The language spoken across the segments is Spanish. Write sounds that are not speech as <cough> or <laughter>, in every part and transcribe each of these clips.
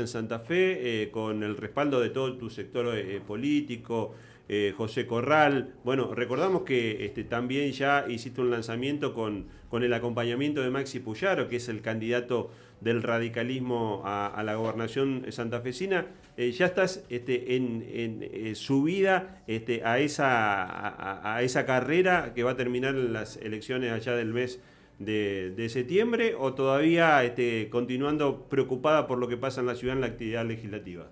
en Santa Fe, eh, con el respaldo de todo tu sector eh, político, eh, José Corral. Bueno, recordamos que este, también ya hiciste un lanzamiento con, con el acompañamiento de Maxi Puyaro, que es el candidato del radicalismo a, la gobernación santafesina. ya estás este, en, en subida este, a, esa, a, a, esa carrera que va a terminar en las elecciones allá del mes de, septiembre o todavía este, continuando preocupada por lo que pasa en la ciudad en la actividad legislativa?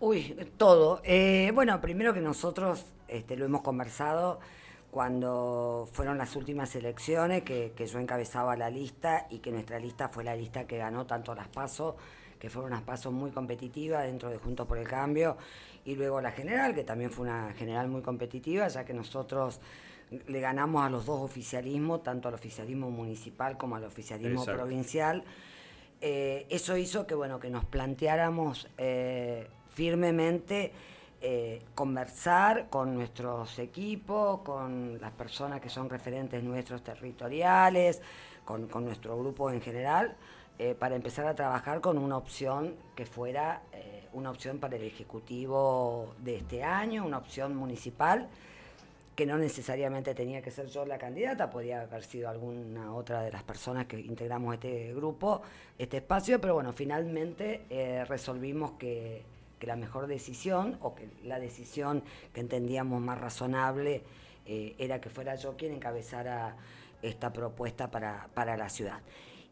Uy, todo. Eh, bueno, primero que nosotros este, lo hemos conversado cuando fueron las últimas elecciones, que, yo encabezaba la lista y que nuestra lista fue la lista que ganó tanto las pasos, que fueron unas pasos muy competitivas dentro de Juntos por el Cambio, y luego la general, que también fue una general muy competitiva, ya que nosotros le ganamos a los dos oficialismos, tanto al oficialismo municipal como al oficialismo provincial. Eh, eso hizo que, bueno, que nos planteáramos eh, firmemente eh, conversar con nuestros equipos, con las personas que son referentes nuestros territoriales, con, con nuestro grupo en general, para empezar a trabajar con una opción que fuera una opción para el Ejecutivo de este año, una opción municipal que no necesariamente tenía que ser yo la candidata, podía haber sido alguna otra de las personas que integramos este grupo, este espacio, pero bueno, finalmente eh, resolvimos que, la mejor decisión o que la decisión que entendíamos más razonable eh, era que fuera yo quien encabezara esta propuesta para, para la ciudad.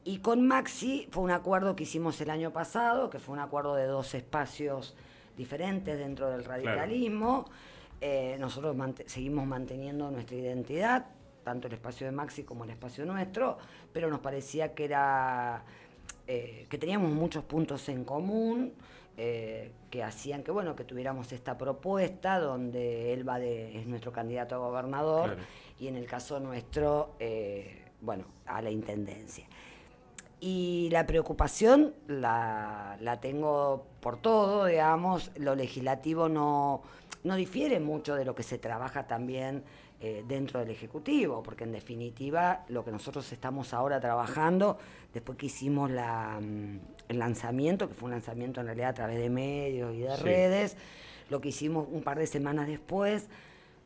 Y con Maxi fue un acuerdo que hicimos el año pasado, que fue un acuerdo de dos espacios diferentes dentro del radicalismo. Eh, nosotros seguimos manteniendo nuestra identidad, tanto el espacio de Maxi como el espacio nuestro, pero nos parecía que era eh, que teníamos muchos puntos en común eh, que hacían que bueno que tuviéramos esta propuesta donde él va de, es nuestro candidato a gobernador y en el caso nuestro bueno a la intendencia y la preocupación la, la tengo por todo digamos. Lo legislativo no no difiere mucho de lo que se trabaja también eh, dentro del Ejecutivo, porque en definitiva lo que nosotros estamos ahora trabajando, después que hicimos la, mm, el lanzamiento, que fue un lanzamiento en realidad a través de medios y de redes, lo que hicimos un par de semanas después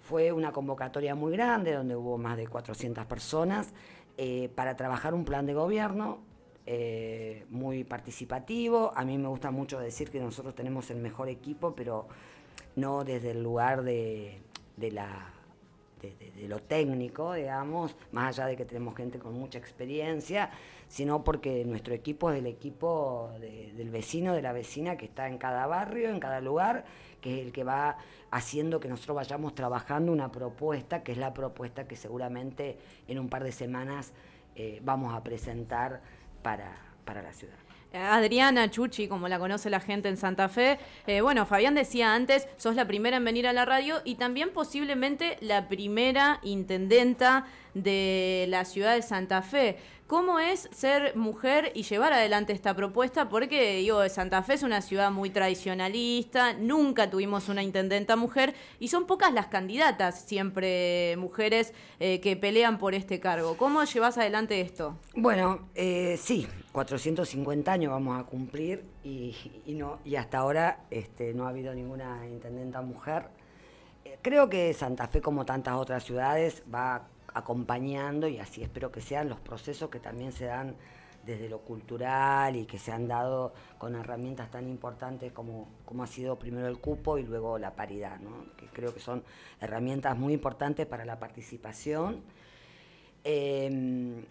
fue una convocatoria muy grande, donde hubo más de 400 personas, eh, para trabajar un plan de gobierno eh, muy participativo. A mí me gusta mucho decir que nosotros tenemos el mejor equipo, pero no desde el lugar de, la, de, lo técnico, digamos, más allá de que tenemos gente con mucha experiencia, sino porque nuestro equipo es el equipo del vecino, de la vecina que está en cada barrio, en cada lugar, que es el que va haciendo que nosotros vayamos trabajando una propuesta, que es la propuesta que seguramente en un par de semanas eh, vamos a presentar para, para la ciudad. Adriana Chuchi, como la conoce la gente en Santa Fe. Eh, bueno, Fabián decía antes, sos la primera en venir a la radio y también posiblemente la primera intendenta de la ciudad de Santa Fe. ¿Cómo es ser mujer y llevar adelante esta propuesta? Porque, digo, Santa Fe es una ciudad muy tradicionalista, nunca tuvimos una intendenta mujer y son pocas las candidatas, siempre mujeres eh, que pelean por este cargo. ¿Cómo llevas adelante esto? Bueno, eh, sí, 450 años vamos a cumplir y, no, y hasta ahora este, no ha habido ninguna intendenta mujer. Eh, creo que Santa Fe, como tantas otras ciudades, va acompañando, y así espero que sean los procesos que también se dan desde lo cultural y que se han dado con herramientas tan importantes como, como ha sido primero el cupo y luego la paridad, que creo que son herramientas muy importantes para la participación. Em,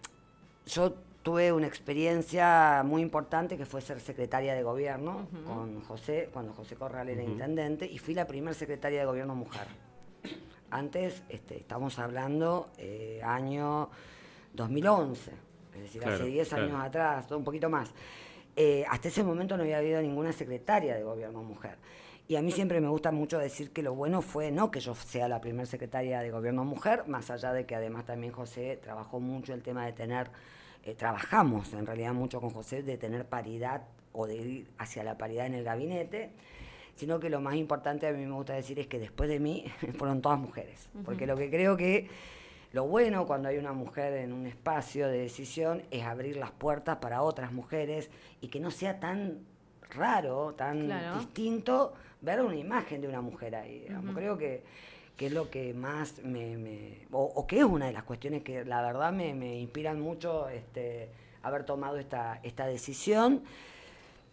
yo tuve una experiencia muy importante que fue ser secretaria de gobierno con José, cuando José Corral era intendente, y fui la primera secretaria de gobierno mujer. Antes, este, estamos hablando eh, año 2011, es decir, hace 10 años atrás, un poquito más. Eh, hasta ese momento no había habido ninguna secretaria de gobierno mujer. Y a mí siempre me gusta mucho decir que lo bueno fue no que yo sea la primera secretaria de gobierno mujer, más allá de que además también José trabajó mucho el tema de tener, eh, trabajamos en realidad mucho con José de tener paridad o de ir hacia la paridad en el gabinete sino que lo más importante a mí me gusta decir es que después de mí <laughs> fueron todas mujeres, porque lo que creo que lo bueno cuando hay una mujer en un espacio de decisión es abrir las puertas para otras mujeres y que no sea tan raro, tan distinto ver una imagen de una mujer ahí. Creo que, es lo que más me... o, que es una de las cuestiones que la verdad me, inspiran mucho este, haber tomado esta, esta decisión.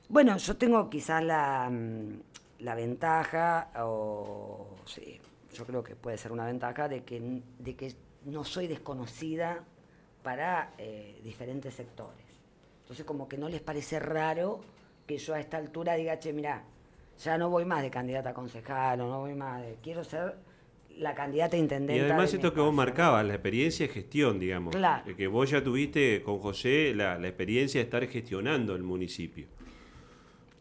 Bueno, yo tengo quizás la, mm, la ventaja, o sí, yo creo que puede ser una ventaja, de que, de que no soy desconocida para eh, diferentes sectores. Entonces como que no les parece raro que yo a esta altura diga, che, mira, ya no voy más de candidata a concejal o no voy más de... Quiero ser la candidata a intendente. Y además esto que vos marcabas, la experiencia de gestión, digamos. Claro. Que vos ya tuviste con José la, experiencia de estar gestionando el municipio.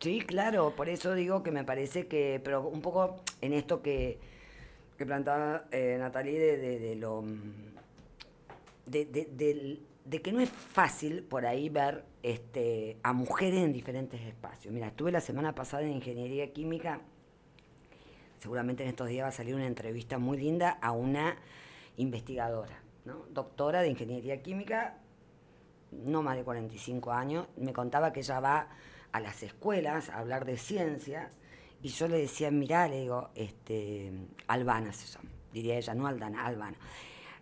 Sí, claro, por eso digo que me parece que, pero un poco en esto que, que plantaba eh, Natalie de, lo... De, de, que no es fácil por ahí ver este, a mujeres en diferentes espacios. Mira, estuve la semana pasada en Ingeniería Química seguramente en estos días va a salir una entrevista muy linda a una investigadora, doctora de ingeniería química, no más de 45 años, me contaba que ella va a las escuelas a hablar de ciencia y yo le decía, mirá, le digo, este, Albana diría ella, no Aldana, Albana.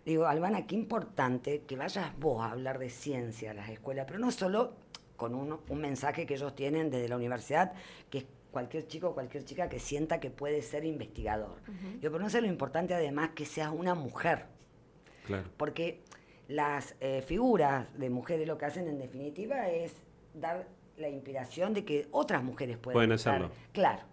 digo, Albana, qué importante que vayas vos a hablar de ciencia a las escuelas, pero no solo con un, un mensaje que ellos tienen desde la universidad, que es cualquier chico o cualquier chica que sienta que puede ser investigador. Yo, pero no sé lo importante además que seas una mujer. Claro. Porque las eh, figuras de mujeres lo que hacen en definitiva es dar la inspiración de que otras mujeres pueden, pueden hacerlo. Claro.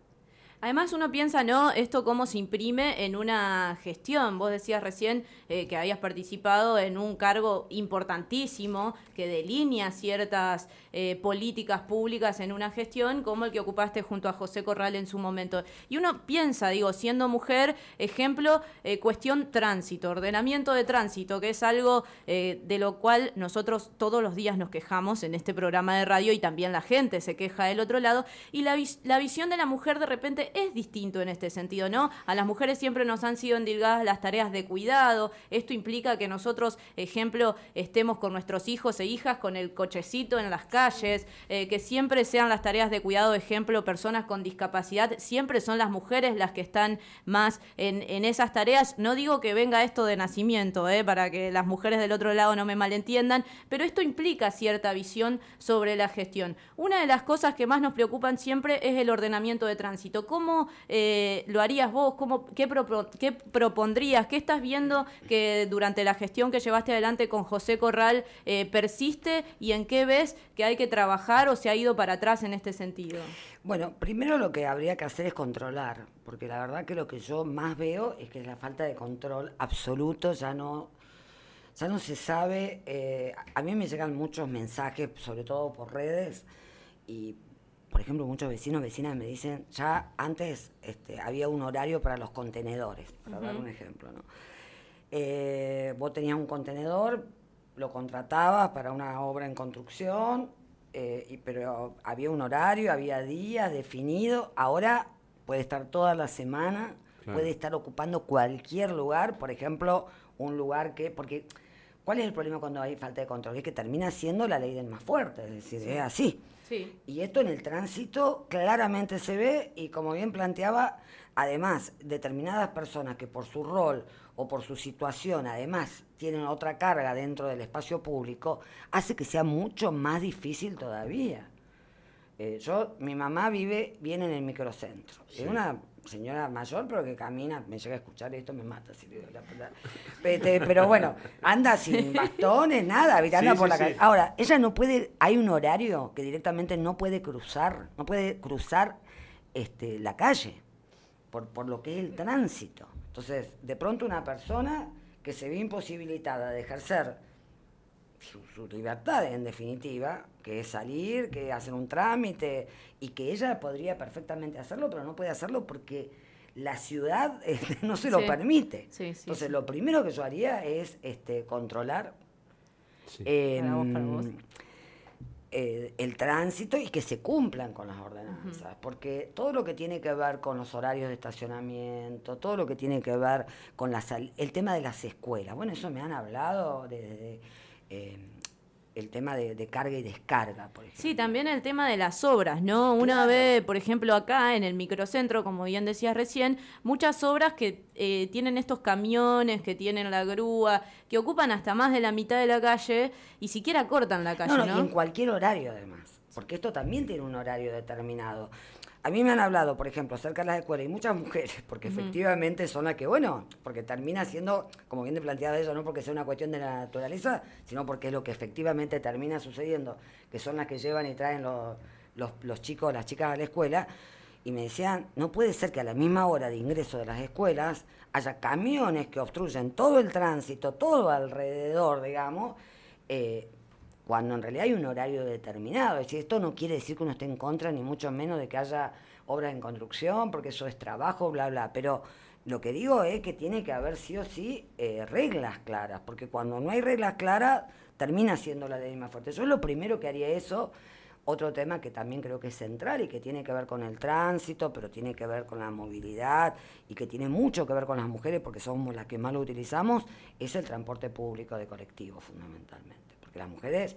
Además uno piensa, ¿no? Esto cómo se imprime en una gestión. Vos decías recién eh, que habías participado en un cargo importantísimo que delinea ciertas eh, políticas públicas en una gestión, como el que ocupaste junto a José Corral en su momento. Y uno piensa, digo, siendo mujer, ejemplo, eh, cuestión tránsito, ordenamiento de tránsito, que es algo de lo cual nosotros todos los días nos quejamos en este programa de radio y también la gente se queja del otro lado. Y la, la visión de la mujer de repente es distinto en este sentido, ¿no? A las mujeres siempre nos han sido endilgadas las tareas de cuidado. Esto implica que nosotros, ejemplo, estemos con nuestros hijos e hijas con el cochecito en las calles, eh, que siempre sean las tareas de cuidado, ejemplo, personas con discapacidad, siempre son las mujeres las que están más en, esas tareas. No digo que venga esto de nacimiento, ¿eh? para que las mujeres del otro lado no me malentiendan, pero esto implica cierta visión sobre la gestión. Una de las cosas que más nos preocupan siempre es el ordenamiento de tránsito. ¿Cómo eh, lo harías vos? ¿Cómo, qué, ¿Qué propondrías? ¿Qué estás viendo que durante la gestión que llevaste adelante con José Corral eh, persiste y en qué ves que hay que trabajar o se ha ido para atrás en este sentido? Bueno, primero lo que habría que hacer es controlar, porque la verdad que lo que yo más veo es que la falta de control absoluto, ya no ya no se sabe, eh, a mí me llegan muchos mensajes, sobre todo por redes, y por ejemplo, muchos vecinos, vecinas me dicen, ya antes este, había un horario para los contenedores, para dar un ejemplo, ¿no? Eh, vos tenías un contenedor, lo contratabas para una obra en construcción, eh, pero había un horario, había días definidos, ahora puede estar toda la semana, puede estar ocupando cualquier lugar, por ejemplo, un lugar que, porque, ¿cuál es el problema cuando hay falta de control? Es que termina siendo la ley del más fuerte, es decir, es así. Y esto en el tránsito claramente se ve y como bien planteaba, además, determinadas personas que por su rol o por su situación, además, tienen otra carga dentro del espacio público, hace que sea mucho más difícil todavía. Eh, yo, mi mamá vive bien en el microcentro. Es una señora mayor, pero que camina, me llega a escuchar esto, me mata. Si la Pero bueno, anda sin <laughs> bastones, nada, anda por la calle. Ahora, ella no puede, hay un horario que directamente no puede cruzar, no puede cruzar este, la calle, por, por lo que es el tránsito. Entonces, de pronto una persona que se ve imposibilitada de ejercer su, libertad, en definitiva, que es salir, que hacer un trámite, y que ella podría perfectamente hacerlo, pero no puede hacerlo porque la ciudad <laughs> este, no se lo permite. Entonces, lo primero que yo haría es este, controlar eh, el tránsito y que se cumplan con las ordenanzas, porque todo lo que tiene que ver con los horarios de estacionamiento, todo lo que tiene que ver con la el tema de las escuelas, bueno, eso me han hablado desde eh, el tema de, carga y descarga, por ejemplo. Sí, también el tema de las obras, ¿no? Una vez, por ejemplo, acá en el microcentro, como bien decías recién, muchas obras que eh, tienen estos camiones, que tienen la grúa, que ocupan hasta más de la mitad de la calle y siquiera cortan la calle, ¿no? no, Y en cualquier horario, además, porque esto también tiene un horario determinado. A mí me han hablado, por ejemplo, acerca de las escuelas y muchas <laughs> mujeres, porque efectivamente son las que, bueno, porque termina siendo, como bien te planteaba eso, no porque sea una cuestión de la naturaleza, sino porque es lo que efectivamente termina sucediendo, que son las que llevan y traen los, los, los chicos, las chicas a la escuela. Y me decían, no puede ser que a la misma hora de ingreso de las escuelas haya camiones que obstruyen todo el tránsito, todo alrededor, digamos, eh, cuando en realidad hay un horario determinado. Es decir, esto no quiere decir que uno esté en contra, ni mucho menos de que haya obras en construcción, porque eso es trabajo, bla, bla. Pero lo que digo es que tiene que haber sí o sí eh, reglas claras, porque cuando no hay reglas claras, termina siendo la ley más fuerte. Yo lo primero que haría eso. Otro tema que también creo que es central y que tiene que ver con el tránsito, pero tiene que ver con la movilidad y que tiene mucho que ver con las mujeres porque somos las que más lo utilizamos, es el transporte público de colectivo fundamentalmente las mujeres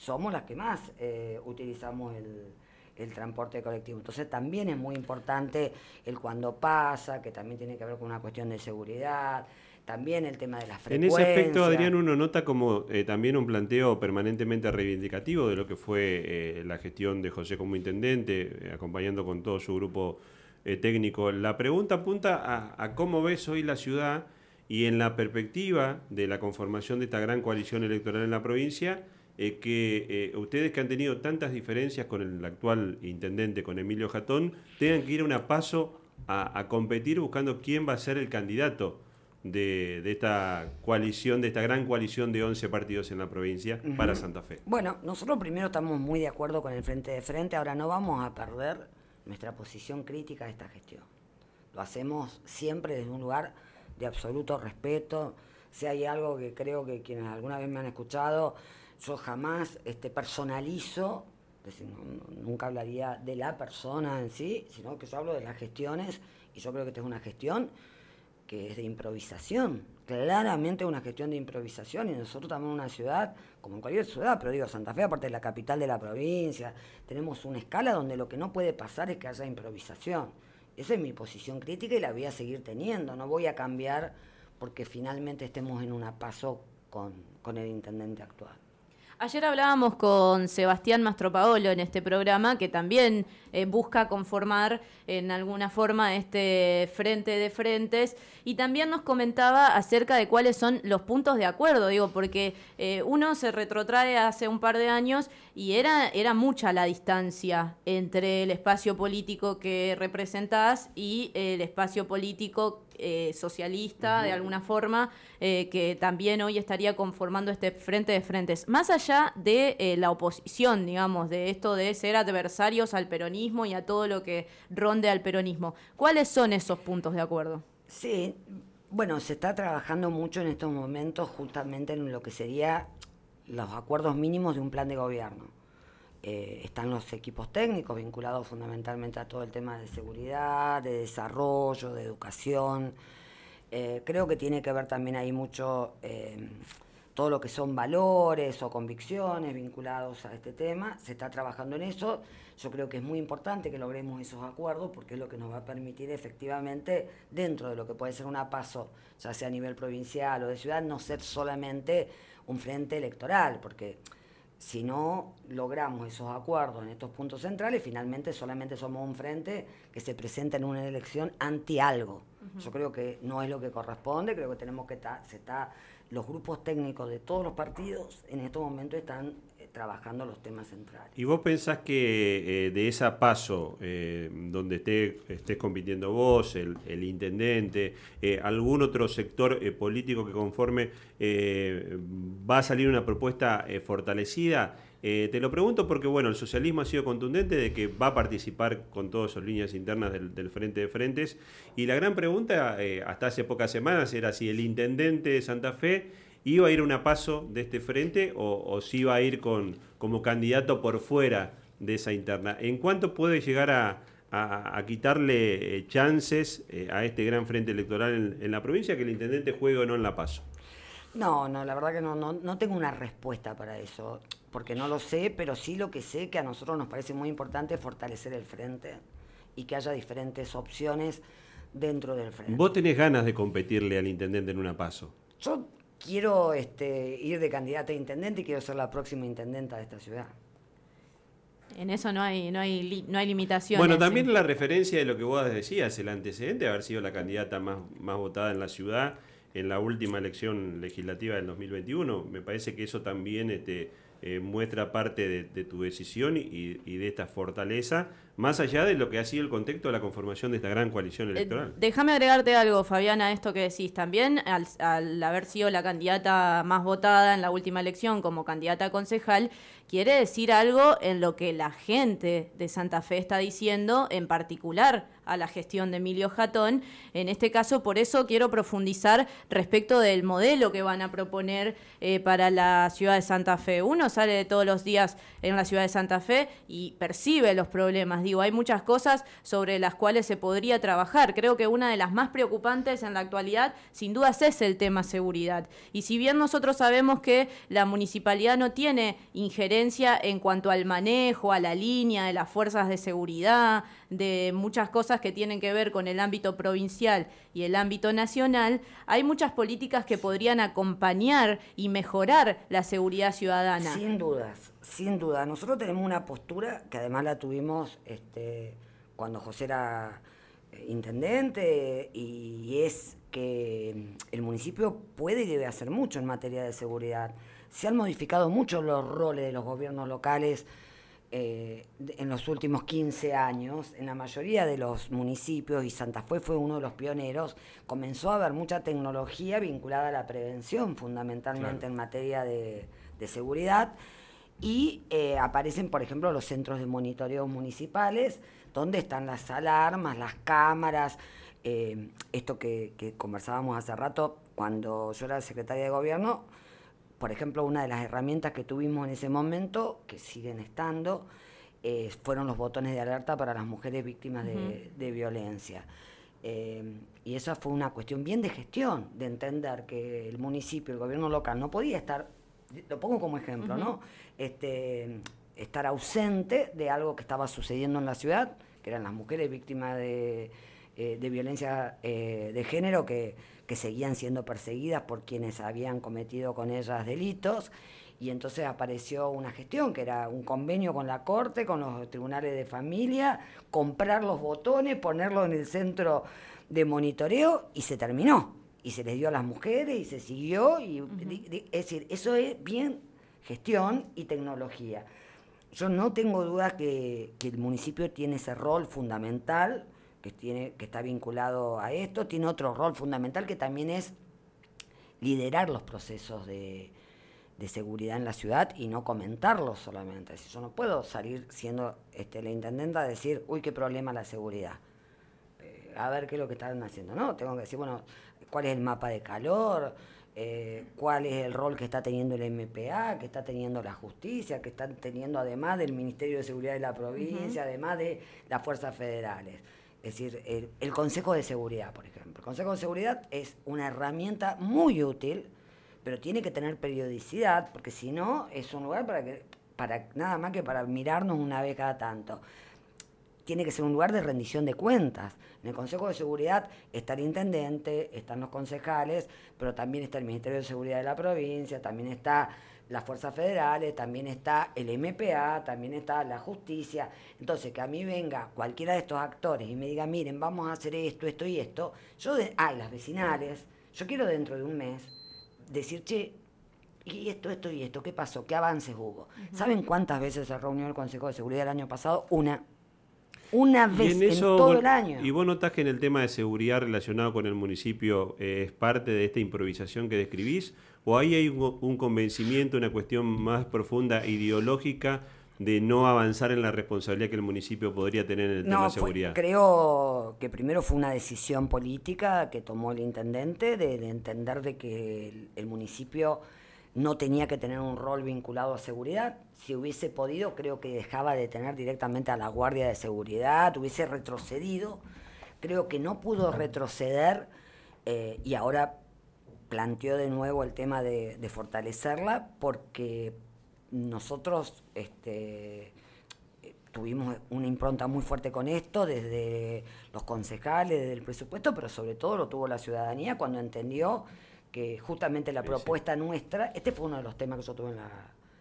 somos las que más eh, utilizamos el, transporte colectivo. Entonces también es muy importante el cuando pasa, que también tiene que ver con una cuestión de seguridad, también el tema de la frecuencia. En ese aspecto, Adrián, uno nota como eh, también un planteo permanentemente reivindicativo de lo que fue eh, la gestión de José como intendente, acompañando con todo su grupo técnico. La pregunta apunta a cómo ves hoy la ciudad y en la perspectiva de la conformación de esta gran coalición electoral en la provincia, eh, que eh, ustedes que han tenido tantas diferencias con el actual intendente, con Emilio Jatón, tengan que ir a un paso a, competir buscando quién va a ser el candidato de, esta coalición, de esta gran coalición de 11 partidos en la provincia para Santa Fe. Bueno, nosotros primero estamos muy de acuerdo con el Frente de Frente, ahora no vamos a perder nuestra posición crítica de esta gestión. Lo hacemos siempre desde un lugar de absoluto respeto. Si hay algo que creo que quienes alguna vez me han escuchado, yo jamás este, personalizo, nunca hablaría de la persona en sí, sino que yo hablo de las gestiones y yo creo que esta es una gestión que es de improvisación, claramente una gestión de improvisación y nosotros también una ciudad, como en cualquier ciudad, pero digo, Santa Fe aparte de la capital de la provincia, tenemos una escala donde lo que no puede pasar es que haya improvisación. Esa es mi posición crítica y la voy a seguir teniendo. No voy a cambiar porque finalmente estemos en un paso con, con el intendente actual. Ayer hablábamos con Sebastián Mastropaolo en este programa, que también eh, busca conformar en alguna forma este frente de frentes, y también nos comentaba acerca de cuáles son los puntos de acuerdo, digo, porque eh, uno se retrotrae hace un par de años y era, era mucha la distancia entre el espacio político que representás y el espacio político eh, socialista, de alguna forma, eh, que también hoy estaría conformando este frente de frentes. Más allá de eh, la oposición, digamos, de esto de ser adversarios al peronismo y a todo lo que ronde al peronismo, ¿cuáles son esos puntos de acuerdo? Sí, bueno, se está trabajando mucho en estos momentos justamente en lo que sería los acuerdos mínimos de un plan de gobierno. están los equipos técnicos vinculados fundamentalmente a todo el tema de seguridad, de desarrollo, de educación, eh, creo que tiene que ver también ahí mucho eh, todo lo que son valores o convicciones vinculados a este tema. Se está trabajando en eso. Yo creo que es muy importante que logremos esos acuerdos porque es lo que nos va a permitir efectivamente, dentro de lo que puede ser un paso, ya sea a nivel provincial o de ciudad, no ser solamente un frente electoral, porque si no logramos esos acuerdos en estos puntos centrales, finalmente solamente somos un frente que se presenta en una elección anti algo. Yo creo que no es lo que corresponde, creo que tenemos que estar, se está, los grupos técnicos de todos los partidos en estos momentos están eh, trabajando los temas centrales. ¿Y vos pensás que eh, de esa paso, eh, donde esté, estés compitiendo vos, el, el intendente, algún otro sector político que conforme va a salir una propuesta fortalecida? Eh, te lo pregunto porque, bueno, el socialismo ha sido contundente de que va a participar con todas sus líneas internas del, Frente de Frentes. Y la gran pregunta, eh, hasta hace pocas semanas, era si el intendente de Santa Fe iba a ir a una paso de este frente o, si iba a ir con, como candidato por fuera de esa interna. ¿En cuánto puede llegar a, quitarle eh, chances a este gran frente electoral en, la provincia que el intendente juegue o no en la paso? No, no, la verdad que no, no tengo una respuesta para eso, porque no lo sé, pero sí lo que sé que a nosotros nos parece muy importante fortalecer el frente y que haya diferentes opciones dentro del frente. ¿Vos tenés ganas de competirle al intendente en una paso? Yo quiero este, ir de candidata a intendente y quiero ser la próxima intendenta de esta ciudad. En eso no hay, no hay, no hay limitaciones. Bueno, también la referencia de lo que vos decías, el antecedente de haber sido la candidata más, más votada en la ciudad en la última elección legislativa del 2021. Me parece que eso también este, eh, muestra parte de, tu decisión y, de esta fortaleza, más allá de lo que ha sido el contexto de la conformación de esta gran coalición eh, electoral. déjame agregarte algo, Fabiana, a esto que decís. También, al, al, haber sido la candidata más votada en la última elección como candidata a concejal, quiere decir algo en lo que la gente de Santa Fe está diciendo, en particular a la gestión de Emilio Jatón. En este caso, por eso quiero profundizar respecto del modelo que van a proponer eh, para la ciudad de Santa Fe. Uno sale todos los días en la ciudad de Santa Fe y percibe los problemas. Hay muchas cosas sobre las cuales se podría trabajar. Creo que una de las más preocupantes en la actualidad, sin dudas, es el tema seguridad. Y si bien nosotros sabemos que la municipalidad no tiene injerencia en cuanto al manejo, a la línea de las fuerzas de seguridad, de muchas cosas que tienen que ver con el ámbito provincial y el ámbito nacional, hay muchas políticas que podrían acompañar y mejorar la seguridad ciudadana. Sin dudas, sin duda. Nosotros tenemos una postura que además la tuvimos este, cuando José era eh, intendente y es que el municipio puede y debe hacer mucho en materia de seguridad. Se han modificado mucho los roles de los gobiernos locales eh, en los últimos 15 años, en la mayoría de los municipios, y Santa Fe fue uno de los pioneros, comenzó a haber mucha tecnología vinculada a la prevención, fundamentalmente en materia de, seguridad, y eh, aparecen, por ejemplo, los centros de monitoreo municipales, donde están las alarmas, las cámaras, eh, esto que, que conversábamos hace rato, cuando yo era secretaria de gobierno, por ejemplo, una de las herramientas que tuvimos en ese momento, que siguen estando, eh, fueron los botones de alerta para las mujeres víctimas de, violencia. Y esa fue una cuestión bien de gestión, de entender que el municipio, el gobierno local, no podía estar, lo pongo como ejemplo, ¿no? Este, estar ausente de algo que estaba sucediendo en la ciudad, que eran las mujeres víctimas de, eh, de violencia de género, que que seguían siendo perseguidas por quienes habían cometido con ellas delitos. Y entonces apareció una gestión, que era un convenio con la Corte, con los tribunales de familia, comprar los botones, ponerlos en el centro de monitoreo y se terminó. Y se les dio a las mujeres y se siguió. Y, Es decir, eso es bien gestión y tecnología. Yo no tengo duda que, que el municipio tiene ese rol fundamental que, tiene, que está vinculado a esto, tiene otro rol fundamental que también es liderar los procesos de, seguridad en la ciudad y no comentarlos solamente. Si yo no puedo salir siendo este, la intendenta a decir, uy, qué problema la seguridad. Eh, a ver qué es lo que están haciendo. No, tengo que decir, bueno, cuál es el mapa de calor, eh, cuál es el rol que está teniendo el MPA, que está teniendo la justicia, que están teniendo además del Ministerio de Seguridad de la provincia, además de las fuerzas federales. Es decir, el, Consejo de Seguridad, por ejemplo. El Consejo de Seguridad es una herramienta muy útil, pero tiene que tener periodicidad, porque si no, es un lugar para que, para nada más que para mirarnos una vez cada tanto. Tiene que ser un lugar de rendición de cuentas. En el Consejo de Seguridad está el intendente, están los concejales, pero también está el Ministerio de Seguridad de la provincia, también está las fuerzas federales, también está el MPA, también está la justicia. Entonces, que a mí venga cualquiera de estos actores y me diga, miren, vamos a hacer esto, esto y esto, yo, de, ah, las vecinales, yo quiero dentro de un mes decir, che, y esto, esto y esto, ¿qué pasó? ¿Qué avances hubo? ¿Saben cuántas veces se reunió el Consejo de Seguridad el año pasado? Una. Una vez en, todo el año. ¿Y vos notás que en el tema de seguridad relacionado con el municipio eh, es parte de esta improvisación que describís? ¿O ahí hay un, convencimiento, una cuestión más profunda ideológica de no avanzar en la responsabilidad que el municipio podría tener en el tema de seguridad? creo que primero fue una decisión política que tomó el intendente de, entender de que el, municipio no tenía que tener un rol vinculado a seguridad. Si hubiese podido, creo que dejaba de tener directamente a la Guardia de Seguridad, hubiese retrocedido. Creo que no pudo retroceder eh, y ahora planteó de nuevo el tema de, fortalecerla porque nosotros este, tuvimos una impronta muy fuerte con esto, desde los concejales, desde el presupuesto, pero sobre todo lo tuvo la ciudadanía cuando entendió que justamente la propuesta nuestra, este fue uno de los temas que yo tuve en la,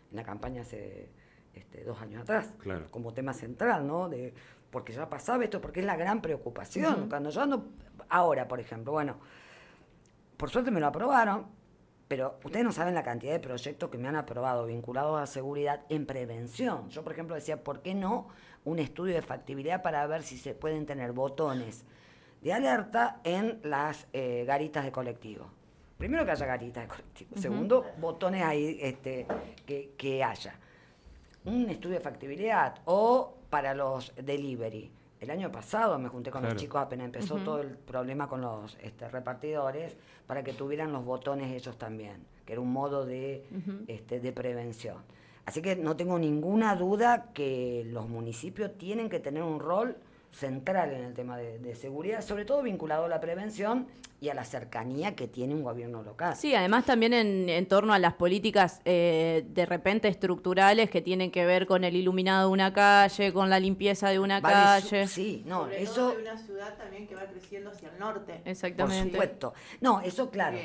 en la campaña hace este, dos años atrás, como tema central, ¿no? De, porque ya pasaba esto, porque es la gran preocupación. Cuando yo ando, ahora, por ejemplo, bueno, por suerte me lo aprobaron, pero ustedes no saben la cantidad de proyectos que me han aprobado vinculados a seguridad en prevención. Yo, por ejemplo, decía, ¿por qué no un estudio de factibilidad para ver si se pueden tener botones de alerta en las eh, garitas de colectivo? Primero que haya garitas de colectivo. Segundo, botones ahí este, que, que haya. Un estudio de factibilidad o para los delivery. El año pasado me junté con los chicos apenas empezó todo el problema con los este, repartidores para que tuvieran los botones ellos también, que era un modo de, este, de prevención. Así que no tengo ninguna duda que los municipios tienen que tener un rol central en el tema de, seguridad, sobre todo vinculado a la prevención y a la cercanía que tiene un gobierno local. Sí, además también en, torno a las políticas eh, de repente estructurales que tienen que ver con el iluminado de una calle, con la limpieza de una calle. Sí, no, sobre eso... Todo de una ciudad también que va creciendo hacia el norte. Exactamente. Por supuesto. No, eso claro.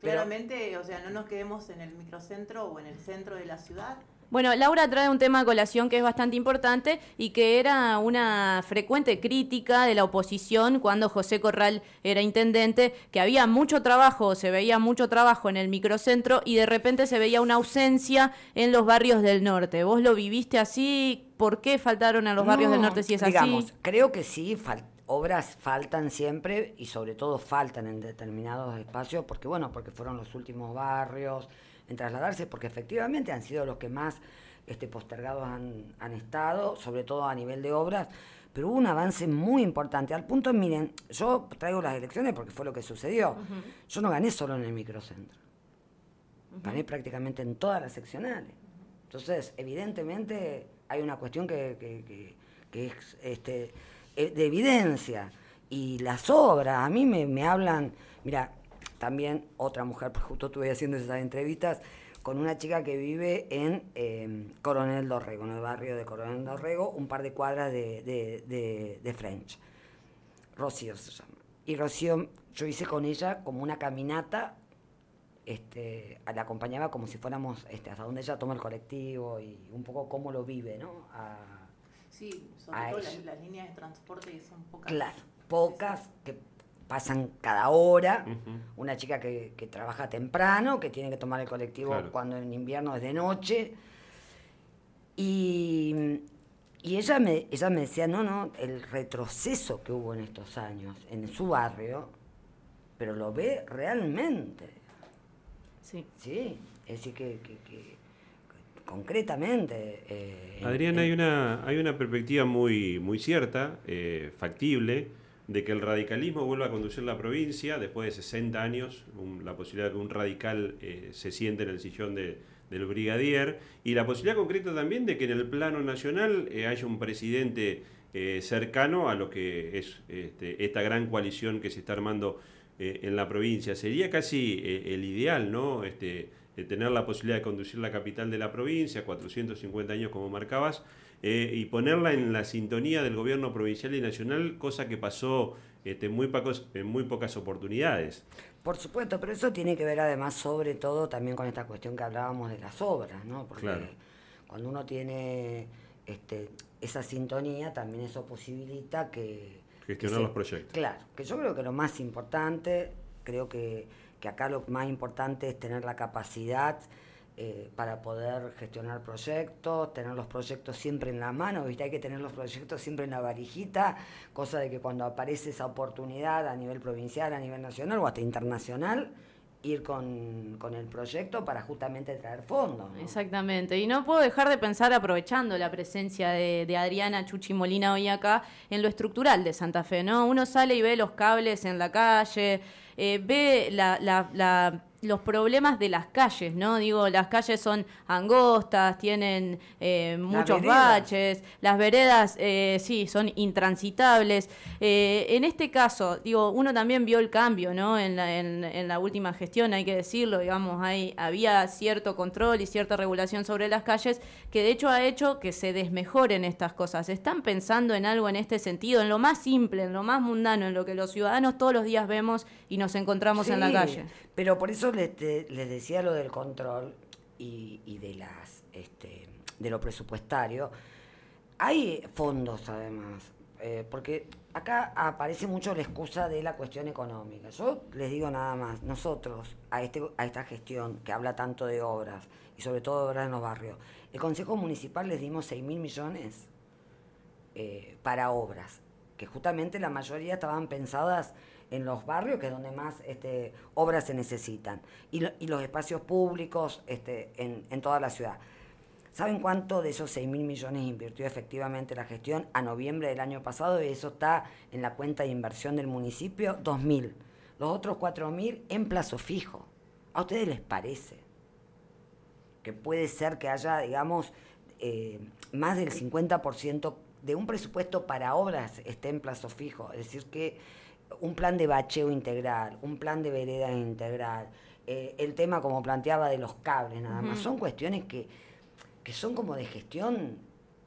claramente, o sea, no nos quedemos en el microcentro o en el centro de la ciudad, bueno, Laura trae un tema a colación que es bastante importante y que era una frecuente crítica de la oposición cuando José Corral era intendente, que había mucho trabajo, se veía mucho trabajo en el microcentro y de repente se veía una ausencia en los barrios del norte. ¿Vos lo viviste así? ¿Por qué faltaron a los barrios del norte si es digamos, Creo que sí, obras faltan siempre y sobre todo faltan en determinados espacios porque bueno, porque fueron los últimos barrios en trasladarse, porque efectivamente han sido los que más este, postergados han, estado, sobre todo a nivel de obras, pero hubo un avance muy importante. Al punto, miren, yo traigo las elecciones porque fue lo que sucedió. Yo no gané solo en el microcentro, gané prácticamente en todas las seccionales. Entonces, evidentemente hay una cuestión que, es este, eh, de evidencia. Y las obras, a mí me, me hablan, mira, también otra mujer, justo estuve haciendo esas entrevistas con una chica que vive en em, Coronel Dorrego, en el barrio de Coronel Dorrego, un par de cuadras de, French. Rocío se llama. Y Rocío, yo hice con ella como una caminata, este, la acompañaba como si fuéramos este, hasta donde ella toma el colectivo y un poco cómo lo vive, ¿no? sí, sobre todo las, líneas de transporte son pocas. Claro, pocas, que pasan cada hora. Una chica que, trabaja temprano, que tiene que tomar el colectivo cuando en invierno es de noche. Y, ella, me, ella me decía, no, no, el retroceso que hubo en estos años en su barrio, pero lo ve realmente. Sí. Sí, es decir, que, concretamente. Eh, Adrián, hay, una, hay una perspectiva muy, muy cierta, eh, factible de que el radicalismo vuelva a conducir la provincia después de 60 años, la posibilidad de que un radical eh, se siente en el sillón de, del brigadier, y la posibilidad concreta también de que en el plano nacional eh, haya un presidente eh, cercano a lo que es este, esta gran coalición que se está armando en la provincia. Sería casi el ideal, ¿no? Este, tener la posibilidad de conducir la capital de la provincia, 450 años como marcabas, eh, y ponerla en la sintonía del gobierno provincial y nacional, cosa que pasó este, muy pocos, en muy pocas oportunidades. Por supuesto, pero eso tiene que ver además sobre todo también con esta cuestión que hablábamos de las obras, ¿no? Porque cuando uno tiene este, esa sintonía, también eso posibilita que... Gestionar los proyectos. Claro, que yo creo que lo más importante, creo que, que acá lo más importante es tener la capacidad eh, para poder gestionar proyectos, tener los proyectos siempre en la mano, ¿viste? hay que tener los proyectos siempre en la varijita, cosa de que cuando aparece esa oportunidad a nivel provincial, a nivel nacional o hasta internacional, ir con, el proyecto para justamente traer fondos. Exactamente, y no puedo dejar de pensar, aprovechando la presencia de, Adriana Chuchi Molina hoy acá, en lo estructural de Santa Fe, ¿no? Uno sale y ve los cables en la calle, eh, ve la los problemas de las calles, ¿no? Digo, las calles son angostas, tienen eh, muchos baches, las veredas, eh, sí, son intransitables. Eh, en este caso, digo, uno también vio el cambio, ¿no? En la, en, la última gestión, hay que decirlo, digamos, hay, había cierto control y cierta regulación sobre las calles que de hecho ha hecho que se desmejoren estas cosas. ¿Están pensando en algo en este sentido, en lo más simple, en lo más mundano, en lo que los ciudadanos todos los días vemos y nos encontramos en la calle? Pero por eso les, decía lo del control y, de las este, de lo presupuestario. Hay fondos además, eh, porque acá aparece mucho la excusa de la cuestión económica. Yo les digo nada más, nosotros a, este, a esta gestión que habla tanto de obras y sobre todo de obras en los barrios, el Consejo Municipal les dimos 6 mil millones eh, para obras, que justamente la mayoría estaban pensadas en los barrios, que es donde más este, obras se necesitan, y, los espacios públicos este, en, toda la ciudad. ¿Saben cuánto de esos 6 mil millones invirtió efectivamente la gestión a noviembre del año pasado? Y eso está en la cuenta de inversión del municipio, 2 mil. Los otros 4 mil en plazo fijo. ¿A ustedes les parece que puede ser que haya, digamos, eh, más del 50% de un presupuesto para obras esté en plazo fijo? Es decir, que un plan de bacheo integral, un plan de vereda integral, eh, el tema como planteaba de los cables nada más, son cuestiones que, que son como de gestión,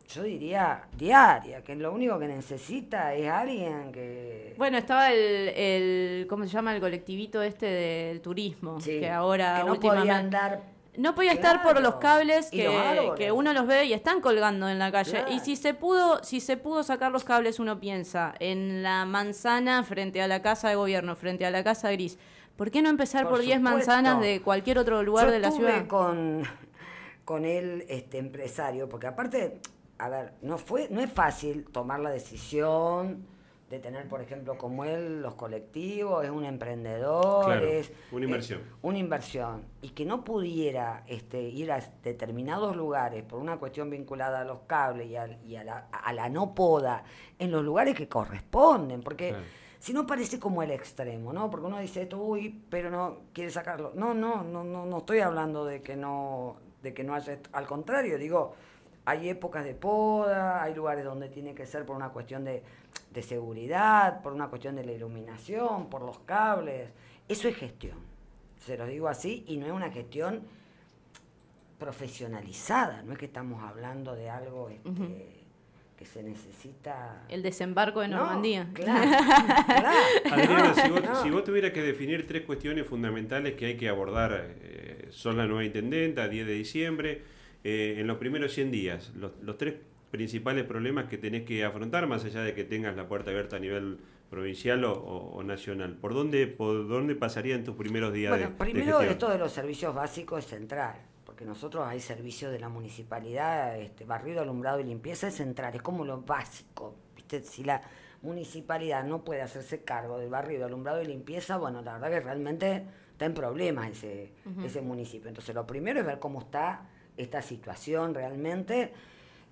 yo diría, diaria, que lo único que necesita es alguien que... Bueno, estaba el, el ¿cómo se llama? El colectivito este del turismo, que ahora que no podía andar no podía estar por los cables que, uno los ve y están colgando en la calle. Y si se pudo, si se pudo sacar los cables, uno piensa en la manzana frente a la casa de gobierno, frente a la casa gris. ¿Por qué no empezar por 10 manzanas de cualquier otro lugar de la ciudad? con con el este empresario, porque aparte, a ver, no fue no es fácil tomar la decisión de tener, por ejemplo, como él, los colectivos, es un emprendedor, es una inversión. una inversión. Y que no pudiera este, ir a determinados lugares por una cuestión vinculada a los cables y, a, la, no poda, en los lugares que corresponden, porque... Si no parece como el extremo, ¿no? Porque uno dice esto, uy, pero no quiere sacarlo. No, no, no, no, no estoy hablando de que no, de que no haya, al contrario, digo, hay épocas de poda, hay lugares donde tiene que ser por una cuestión de, de seguridad, por una cuestión de la iluminación, por los cables. Eso es gestión, se lo digo así, y no es una gestión profesionalizada, no es que estamos hablando de algo este, que se necesita... El desembarco de Normandía. claro, <laughs> Adriana, si vos, tuvieras que definir tres cuestiones fundamentales que hay que abordar, eh, son la nueva intendenta, 10 de diciembre, eh, en los primeros 100 días, los, tres principales problemas que tenés que afrontar, más allá de que tengas la puerta abierta a nivel provincial o, nacional. ¿Por dónde, ¿Por dónde pasarían tus primeros días bueno, primero esto de los servicios básicos es central, porque nosotros hay servicios de la municipalidad, este, barrido, alumbrado y limpieza es central, es como lo básico. ¿viste? Si la municipalidad no puede hacerse cargo del barrido, alumbrado y limpieza, bueno, la verdad que realmente está en problemas ese, ese municipio. Entonces lo primero es ver cómo está esta situación realmente,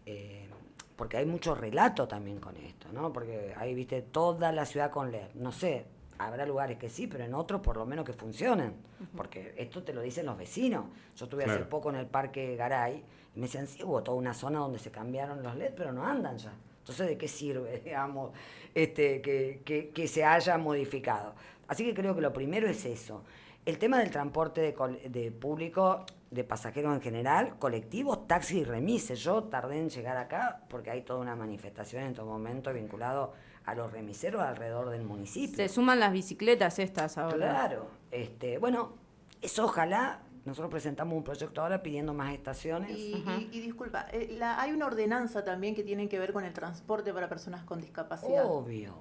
eh, porque hay mucho relato también con esto, ¿no? Porque ahí viste toda la ciudad con LED. No sé, habrá lugares que sí, pero en otros por lo menos que funcionen, porque esto te lo dicen los vecinos. Yo estuve hace poco en el Parque Garay y me decían, sí, hubo toda una zona donde se cambiaron los LED, pero no andan ya. Entonces, ¿de qué sirve, <laughs> digamos, este, que, que, que se haya modificado? Así que creo que lo primero es eso. El tema del transporte de, de público de pasajeros en general, colectivos, taxis y remises. Yo tardé en llegar acá porque hay toda una manifestación en todo momento vinculado a los remiseros alrededor del municipio. Se suman las bicicletas estas ahora. Claro. Este, bueno, eso ojalá nosotros presentamos un proyecto ahora pidiendo más estaciones. Y, disculpa, eh, hay una ordenanza también que tiene que ver con el transporte para personas con discapacidad. Obvio,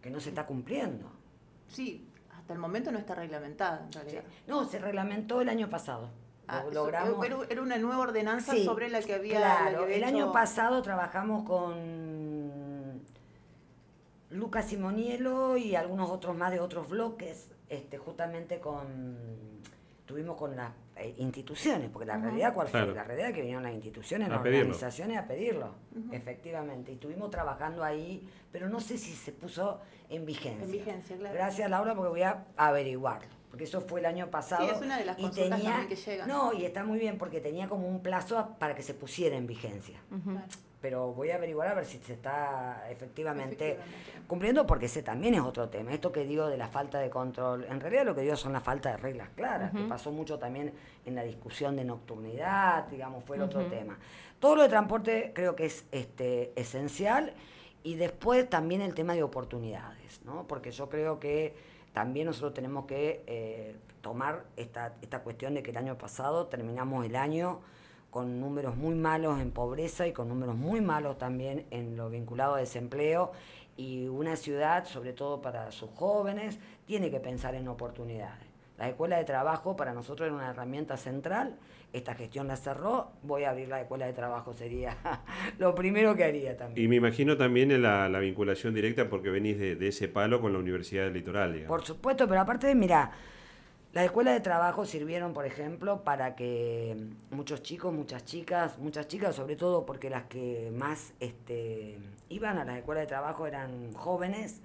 que no se está cumpliendo. Sí, hasta el momento no está reglamentada en realidad. No, se reglamentó el año pasado. Ah, logramos. Era una nueva ordenanza sobre la que había. Claro, el año pasado trabajamos con Lucas Simonielo y algunos otros más de otros bloques, este, justamente con. Tuvimos con las eh, instituciones, porque la realidad, ¿cuál fue? La realidad que vinieron las instituciones, las organizaciones a pedirlo, efectivamente. Y estuvimos trabajando ahí, pero no sé si se puso en vigencia. En vigencia, claro. Gracias, Laura, porque voy a averiguarlo porque eso fue el año pasado. Sí, es una de las y consultas tenía, que llegan. No, y está muy bien porque tenía como un plazo para que se pusiera en vigencia. Claro. Pero voy a averiguar a ver si se está efectivamente, Efectivamente. cumpliendo, porque ese también es otro tema. Esto que digo de la falta de control, en realidad lo que digo son la falta de reglas claras, que pasó mucho también en la discusión de nocturnidad, digamos, fue el otro tema. Todo lo de transporte creo que es este, esencial y después también el tema de oportunidades, ¿no? Porque yo creo que también nosotros tenemos que eh, tomar esta, esta cuestión de que el año pasado terminamos el año con números muy malos en pobreza y con números muy malos también en lo vinculado a desempleo y una ciudad, sobre todo para sus jóvenes, tiene que pensar en oportunidades. La escuela de trabajo para nosotros era una herramienta central, esta gestión la cerró, voy a abrir la escuela de trabajo, sería <laughs> lo primero que haría también. Y me imagino también la, la vinculación directa porque venís de, de ese palo con la Universidad del Litoral. digamos. Por supuesto, pero aparte de, mira, las escuelas de trabajo sirvieron, por ejemplo, para que muchos chicos, muchas chicas, muchas chicas, sobre todo porque las que más este, iban a las escuelas de trabajo eran jóvenes,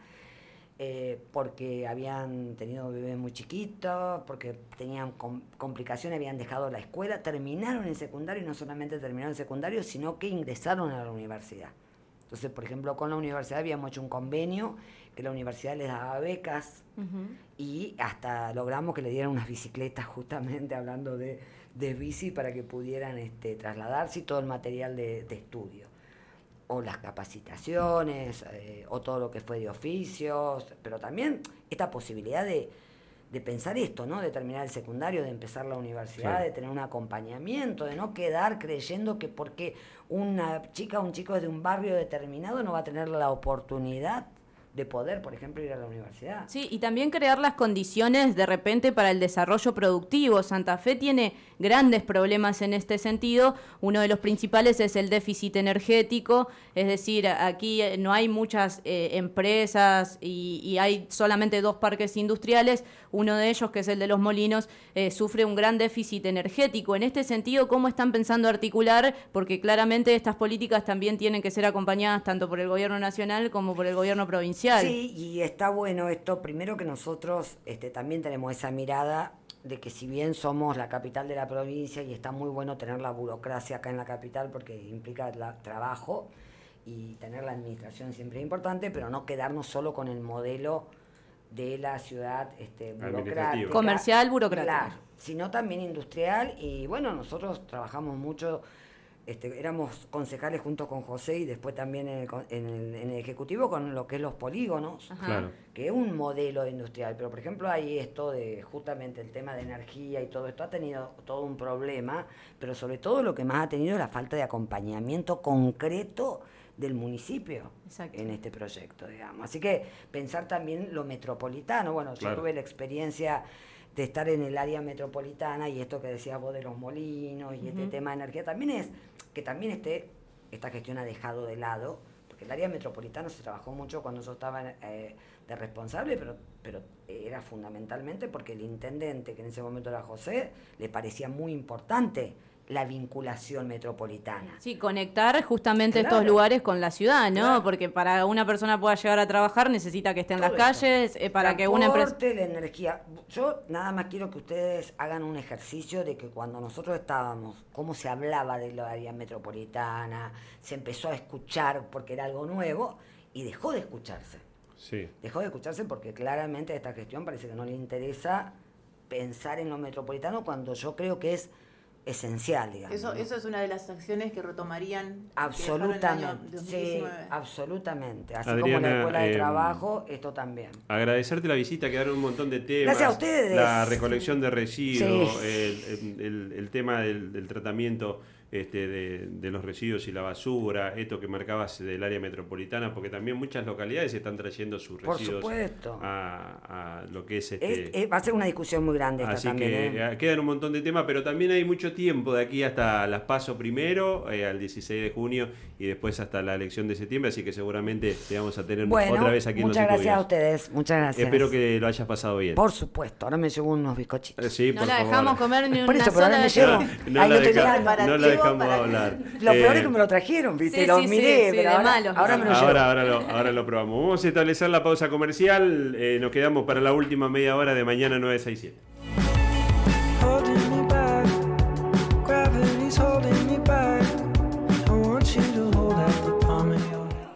eh, porque habían tenido bebés muy chiquitos, porque tenían com- complicaciones, habían dejado la escuela, terminaron el secundario y no solamente terminaron el secundario, sino que ingresaron a la universidad. Entonces, por ejemplo, con la universidad habíamos hecho un convenio que la universidad les daba becas y hasta logramos que le dieran unas bicicletas, justamente hablando de, de bici, para que pudieran este, trasladarse y todo el material de, de estudio. O las capacitaciones, eh, o todo lo que fue de oficios, pero también esta posibilidad de, de pensar esto, ¿no? De terminar el secundario, de empezar la universidad, de tener un acompañamiento, de no quedar creyendo que porque una chica o un chico es de un barrio determinado no va a tener la oportunidad de poder, por ejemplo, ir a la universidad. Sí, y también crear las condiciones de repente para el desarrollo productivo. Santa Fe tiene grandes problemas en este sentido. Uno de los principales es el déficit energético, es decir, aquí no hay muchas eh, empresas y, y hay solamente dos parques industriales. Uno de ellos, que es el de los molinos, eh, sufre un gran déficit energético. En este sentido, ¿cómo están pensando articular? Porque claramente estas políticas también tienen que ser acompañadas tanto por el gobierno nacional como por el gobierno provincial. Sí, y está bueno esto, primero que nosotros este, también tenemos esa mirada de que si bien somos la capital de la provincia y está muy bueno tener la burocracia acá en la capital porque implica la- trabajo y tener la administración siempre es importante, pero no quedarnos solo con el modelo de la ciudad este, burocrática. Comercial, burocrática. Claro, sino también industrial y bueno, nosotros trabajamos mucho, este, éramos concejales junto con José y después también en el, con- en el- en el Ejecutivo con lo que es los polígonos. Claro. que es un modelo industrial, pero por ejemplo hay esto de justamente el tema de energía y todo esto ha tenido todo un problema, pero sobre todo lo que más ha tenido es la falta de acompañamiento concreto del municipio Exacto. en este proyecto, digamos. Así que pensar también lo metropolitano, bueno, yo tuve la experiencia de estar en el área metropolitana y esto que decías vos de los molinos y este tema de energía también es que también este, esta gestión ha dejado de lado, porque el área metropolitana se trabajó mucho cuando yo estaba eh, de responsable, pero, pero era fundamentalmente porque el intendente, que en ese momento era José, le parecía muy importante la vinculación metropolitana. Sí, conectar justamente Claro. estos lugares con la ciudad, ¿no? Claro. Porque para una persona pueda llegar a trabajar necesita que esté en las Todo calles, eh, para que una empresa... Transporte, la energía. Yo nada más quiero que ustedes hagan un ejercicio de que cuando nosotros estábamos, cómo se hablaba de la área metropolitana, se empezó a escuchar porque era algo nuevo y dejó de escucharse. Sí. Dejó de escucharse porque claramente a esta gestión parece que no le interesa pensar en lo metropolitano cuando yo creo que es esencial, digamos. Eso, ¿no? eso es una de las acciones que retomarían. que Absolutamente, sí, 2019. absolutamente. Así como Adriana, la escuela de em, trabajo, esto también. Agradecerte la visita, quedaron un montón de temas. Gracias a ustedes. La recolección de residuos, Sí. el, el- el tema del, del tratamiento este, de, de los residuos y la basura, esto que marcabas del área metropolitana, porque también muchas localidades están trayendo sus Por residuos supuesto. a, a lo que es Es- este. es- va a ser una discusión muy grande esta Así también. que ¿eh? eh, quedan un montón de temas, pero también hay mucho tiempo de aquí hasta las paso primero, eh, al 16 de junio y después hasta la elección de septiembre, así que seguramente te vamos a tener Bueno, otra vez aquí muchas en los gracias a ustedes. Muchas gracias. Espero que lo hayas pasado bien. Por supuesto, ahora me llevo unos bizcochitos. Eh, Sí, No por la favor. dejamos comer ni Por una eso, pero ahora sola me de- llevo. No, no Ay, la dejamos hablar. <laughs> Lo peor Eh, es que me lo trajeron, ¿viste? Sí, lo sí, miré, sí, pero de ahora, malos. ahora me lo. Ahora, ahora, lo, ahora lo probamos. Vamos a establecer la pausa comercial. eh, nos quedamos para la última media hora de mañana 967.